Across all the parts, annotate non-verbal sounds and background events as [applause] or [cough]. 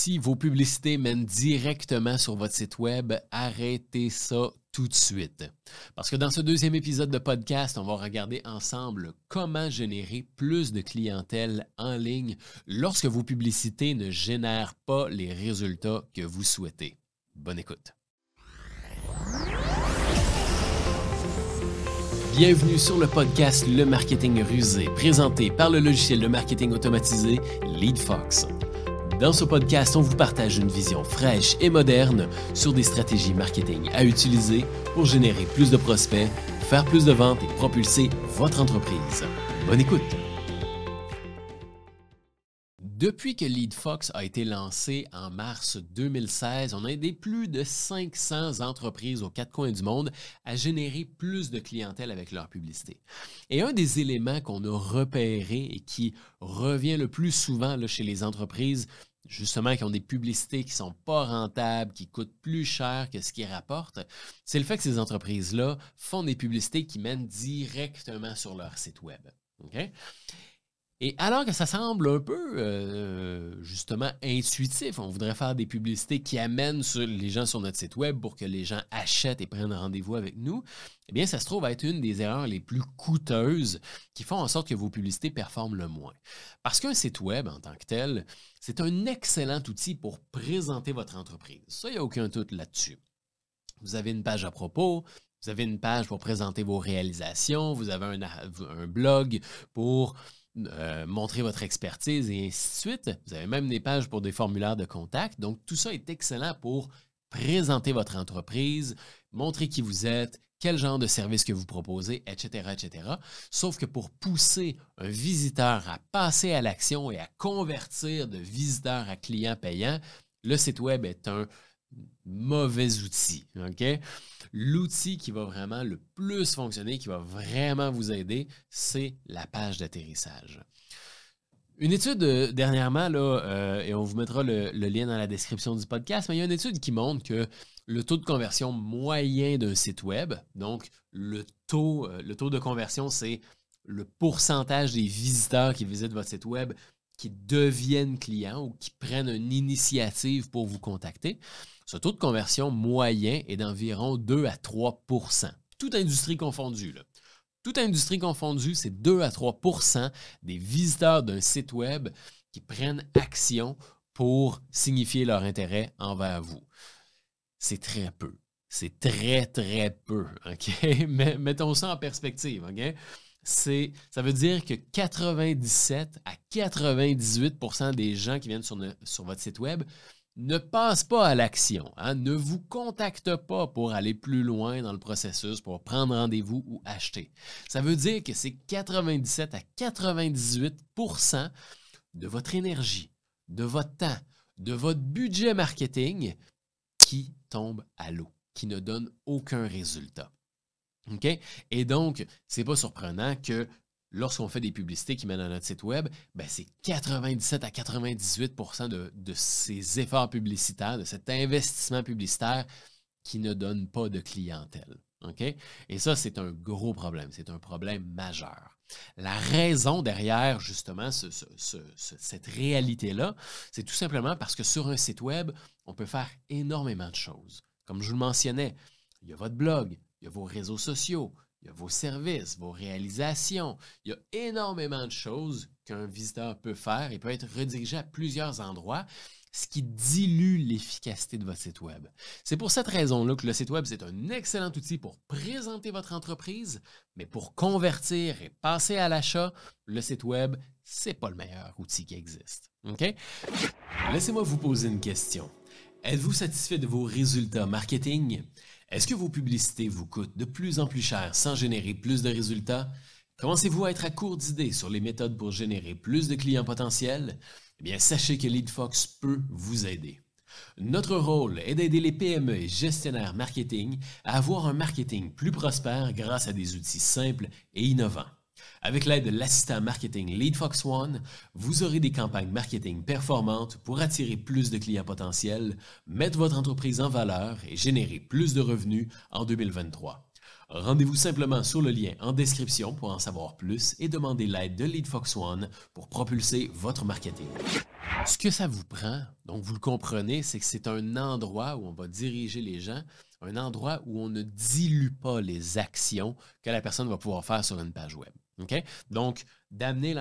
si vos publicités mènent directement sur votre site web, arrêtez ça tout de suite. Parce que dans ce deuxième épisode de podcast, on va regarder ensemble comment générer plus de clientèle en ligne lorsque vos publicités ne génèrent pas les résultats que vous souhaitez. Bonne écoute. Bienvenue sur le podcast Le Marketing Rusé, présenté par le logiciel de marketing automatisé LeadFox. Dans ce podcast, on vous partage une vision fraîche et moderne sur des stratégies marketing à utiliser pour générer plus de prospects, faire plus de ventes et propulser votre entreprise. Bonne écoute! Depuis que LeadFox a été lancé en mars 2016, on a aidé plus de 500 entreprises aux quatre coins du monde à générer plus de clientèle avec leur publicité. Et un des éléments qu'on a repéré et qui revient le plus souvent chez les entreprises, justement qui ont des publicités qui ne sont pas rentables, qui coûtent plus cher que ce qu'ils rapportent, c'est le fait que ces entreprises-là font des publicités qui mènent directement sur leur site web. Et alors que ça semble un peu, euh, justement, intuitif, on voudrait faire des publicités qui amènent les gens sur notre site web pour que les gens achètent et prennent rendez-vous avec nous, eh bien, ça se trouve être une des erreurs les plus coûteuses qui font en sorte que vos publicités performent le moins. Parce qu'un site web, en tant que tel, c'est un excellent outil pour présenter votre entreprise. Ça, il n'y a aucun doute là-dessus. Vous avez une page à propos, vous avez une page pour présenter vos réalisations, vous avez un, un blog pour euh, montrer votre expertise et ainsi de suite. Vous avez même des pages pour des formulaires de contact. Donc, tout ça est excellent pour présenter votre entreprise, montrer qui vous êtes, quel genre de service que vous proposez, etc., etc. Sauf que pour pousser un visiteur à passer à l'action et à convertir de visiteurs à clients payants, le site web est un mauvais outil. L'outil qui va vraiment le plus fonctionner, qui va vraiment vous aider, c'est la page d'atterrissage. Une étude euh, dernièrement, euh, et on vous mettra le, lien dans la description du podcast, mais il y a une étude qui montre que le taux de conversion moyen d'un site web, donc le taux, euh, le taux de conversion, c'est le pourcentage des visiteurs qui visitent votre site web qui deviennent clients ou qui prennent une initiative pour vous contacter. Ce taux de conversion moyen est d'environ 2 à 3% toute industrie confondue. Toute industrie confondue, c'est 2 à 3% des visiteurs d'un site web qui prennent action pour signifier leur intérêt envers vous. C'est très peu. C'est très, très peu. [laughs] mettons ça en perspective. ça veut dire que 97 à 98% des gens qui viennent sur votre site web ne passe pas à l'action, hein. ne vous contacte pas pour aller plus loin dans le processus, pour prendre rendez-vous ou acheter. Ça veut dire que c'est 97 à 98% de votre énergie, de votre temps, de votre budget marketing qui tombe à l'eau, qui ne donne aucun résultat. Et donc, ce n'est pas surprenant que lorsqu'on fait des publicités qui mènent à notre site web, ben c'est 97 à 98% de, ces efforts publicitaires, de cet investissement publicitaire qui ne donne pas de clientèle. Et ça, c'est un gros problème, c'est un problème majeur. La raison derrière justement cette réalité-là, c'est tout simplement parce que sur un site web, on peut faire énormément de choses. Comme je vous le mentionnais, il y a votre blog, il y a vos réseaux sociaux, il y a vos services, vos réalisations. Il y a énormément de choses qu'un visiteur peut faire et peut être redirigé à plusieurs endroits, ce qui dilue l'efficacité de votre site Web. C'est pour cette raison-là que le site Web, c'est un excellent outil pour présenter votre entreprise, mais pour convertir et passer à l'achat, le site Web, c'est pas le meilleur outil qui existe. OK? Laissez-moi vous poser une question. Êtes-vous satisfait de vos résultats marketing? Est-ce que vos publicités vous coûtent de plus en plus cher sans générer plus de résultats? Commencez-vous à être à court d'idées sur les méthodes pour générer plus de clients potentiels? Eh bien, sachez que LeadFox peut vous aider. Notre rôle est d'aider les PME et gestionnaires marketing à avoir un marketing plus prospère grâce à des outils simples et innovants. Avec l'aide de l'assistant marketing LeadFox One, vous aurez des campagnes marketing performantes pour attirer plus de clients potentiels, mettre votre entreprise en valeur et générer plus de revenus en 2023. Rendez-vous simplement sur le lien en description pour en savoir plus et demandez l'aide de LeadFox One pour propulser votre marketing. Ce que ça vous prend, donc vous le comprenez, c'est que c'est un endroit où on va diriger les gens, un endroit où on ne dilue pas les actions que la personne va pouvoir faire sur une page web. Donc, d'amener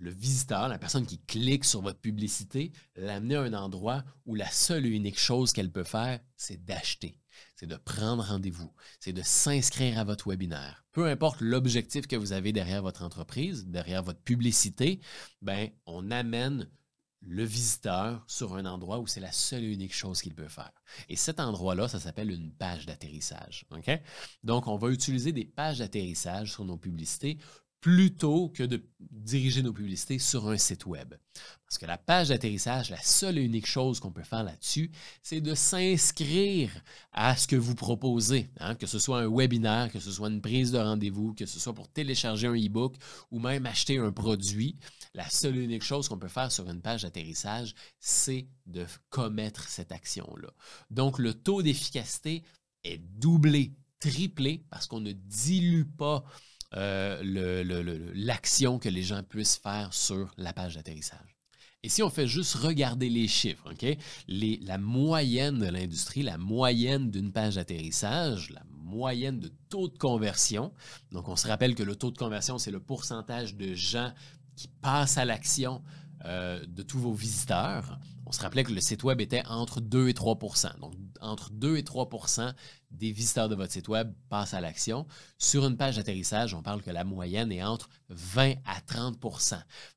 le visiteur, la personne qui clique sur votre publicité, l'amener à un endroit où la seule et unique chose qu'elle peut faire, c'est d'acheter. C'est de prendre rendez-vous, c'est de s'inscrire à votre webinaire. Peu importe l'objectif que vous avez derrière votre entreprise, derrière votre publicité, ben, on amène le visiteur sur un endroit où c'est la seule et unique chose qu'il peut faire. Et cet endroit-là, ça s'appelle une page d'atterrissage. Donc, on va utiliser des pages d'atterrissage sur nos publicités plutôt que de diriger nos publicités sur un site web. Parce que la page d'atterrissage, la seule et unique chose qu'on peut faire là-dessus, c'est de s'inscrire à ce que vous proposez, hein, que ce soit un webinaire, que ce soit une prise de rendez-vous, que ce soit pour télécharger un e-book ou même acheter un produit. La seule et unique chose qu'on peut faire sur une page d'atterrissage, c'est de commettre cette action-là. Donc, le taux d'efficacité est doublé, triplé, parce qu'on ne dilue pas euh, l'action que les gens puissent faire sur la page d'atterrissage. Et si on fait juste regarder les chiffres, la moyenne de l'industrie, la moyenne d'une page d'atterrissage, la moyenne de taux de conversion, donc on se rappelle que le taux de conversion, c'est le pourcentage de gens qui passent à l'action euh, de tous vos visiteurs. On se rappelait que le site web était entre 2 et 3% Donc, entre 2 et 3 des visiteurs de votre site web passent à l'action. Sur une page d'atterrissage, on parle que la moyenne est entre 20 à 30%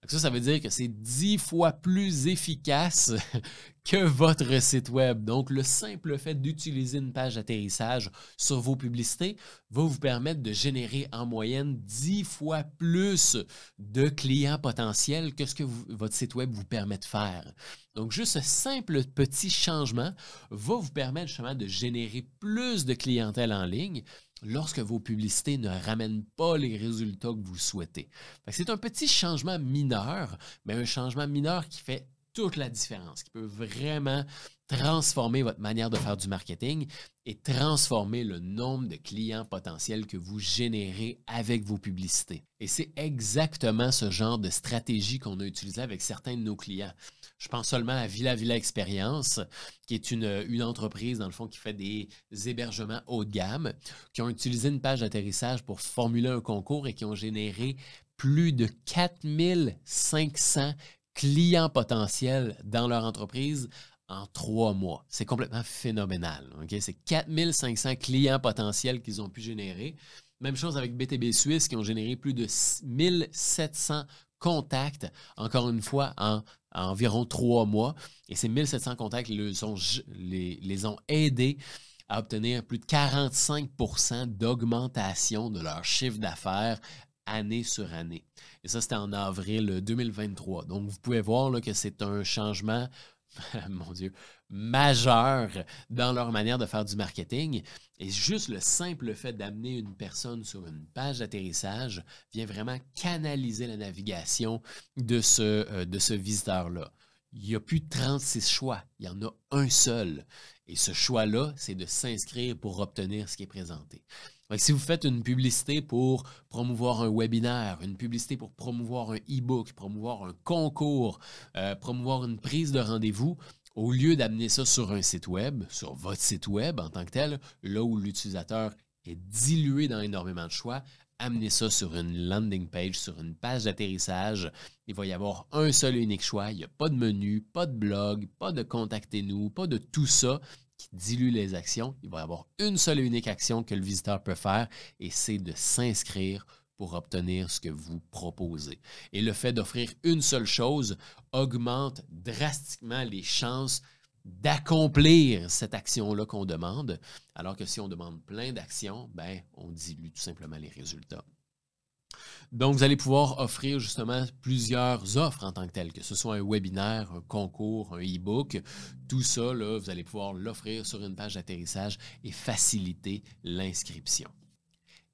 Ça, ça veut dire que c'est 10 fois plus efficace [laughs] que votre site web. Donc, le simple fait d'utiliser une page d'atterrissage sur vos publicités va vous permettre de générer en moyenne 10 fois plus de clients potentiels que ce que votre site web vous permet de faire. Donc, juste ce simple petit changement va vous permettre justement de générer plus de clientèle en ligne lorsque vos publicités ne ramènent pas les résultats que vous souhaitez. C'est un petit changement mineur, mais un changement mineur qui fait toute la différence, qui peut vraiment transformer votre manière de faire du marketing et transformer le nombre de clients potentiels que vous générez avec vos publicités. Et c'est exactement ce genre de stratégie qu'on a utilisé avec certains de nos clients. Je pense seulement à Villa Villa Experience, qui est une, une entreprise, dans le fond, qui fait des hébergements haut de gamme, qui ont utilisé une page d'atterrissage pour formuler un concours et qui ont généré plus de 4500 clients potentiels dans leur entreprise en trois mois. C'est complètement phénoménal. C'est 4500 clients potentiels qu'ils ont pu générer. Même chose avec BTB Suisse qui ont généré plus de 1700 contacts, encore une fois, en, environ trois mois. Et ces 1700 contacts les, ont, les, les ont aidés à obtenir plus de 45% d'augmentation de leur chiffre d'affaires année sur année. Et ça, c'était en avril 2023. Donc, vous pouvez voir là, que c'est un changement [laughs] mon Dieu, majeur dans leur manière de faire du marketing. Et juste le simple fait d'amener une personne sur une page d'atterrissage vient vraiment canaliser la navigation de ce, euh, de ce visiteur-là. Il n'y a plus de 36 choix, il y en a un seul. Et ce choix-là, c'est de s'inscrire pour obtenir ce qui est présenté si vous faites une publicité pour promouvoir un webinaire, une publicité pour promouvoir un e-book, promouvoir un concours, euh, promouvoir une prise de rendez-vous, au lieu d'amener ça sur un site web, sur votre site web en tant que tel, là où l'utilisateur est dilué dans énormément de choix, amenez ça sur une landing page, sur une page d'atterrissage. Il va y avoir un seul et unique choix. Il n'y a pas de menu, pas de blog, pas de contactez-nous, pas de tout ça dilue les actions. Il va y avoir une seule et unique action que le visiteur peut faire et c'est de s'inscrire pour obtenir ce que vous proposez. Et le fait d'offrir une seule chose augmente drastiquement les chances d'accomplir cette action-là qu'on demande, alors que si on demande plein d'actions, ben, on dilue tout simplement les résultats. Donc, vous allez pouvoir offrir justement plusieurs offres en tant que telles, que ce soit un webinaire, un concours, un e-book. Tout ça, vous allez pouvoir l'offrir sur une page d'atterrissage et faciliter l'inscription.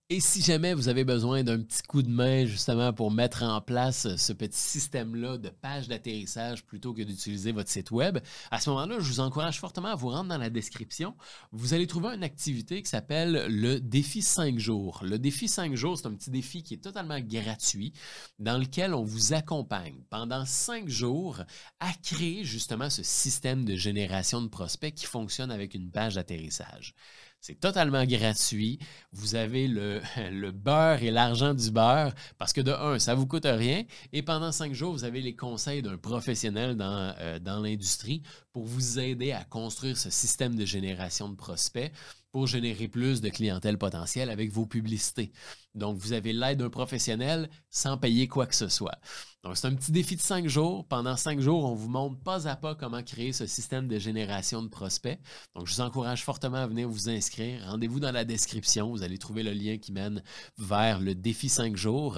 Et si jamais vous avez besoin d'un petit coup de main justement pour mettre en place ce petit système-là de page d'atterrissage plutôt que d'utiliser votre site web, à ce moment-là, je vous encourage fortement à vous rendre dans la description. Vous allez trouver une activité qui s'appelle le défi 5 jours. Le défi 5 jours, c'est un petit défi qui est totalement gratuit dans lequel on vous accompagne pendant 5 jours à créer justement ce système de génération de prospects qui fonctionne avec une page d'atterrissage. C'est totalement gratuit. Vous avez [laughs] le, beurre et l'argent du beurre parce que de un, ça ne vous coûte rien et pendant cinq jours, vous avez les conseils d'un professionnel dans, euh, dans l'industrie pour vous aider à construire ce système de génération de prospects pour générer plus de clientèle potentielle avec vos publicités. Donc, vous avez l'aide d'un professionnel sans payer quoi que ce soit. Donc, c'est un petit défi de cinq jours. Pendant cinq jours, on vous montre pas à pas comment créer ce système de génération de prospects. Donc, je vous encourage fortement à venir vous inscrire. Rendez-vous dans la description. Vous allez trouver le lien qui mène vers le défi cinq jours.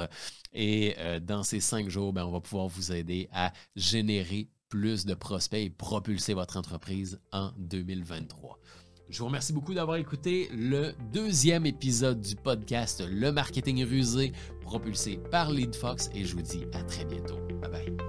Et euh, dans ces cinq jours, ben, on va pouvoir vous aider à générer plus de prospects et propulser votre entreprise en 2023. Je vous remercie beaucoup d'avoir écouté le deuxième épisode du podcast Le marketing rusé propulsé par LeadFox et je vous dis à très bientôt. Bye bye.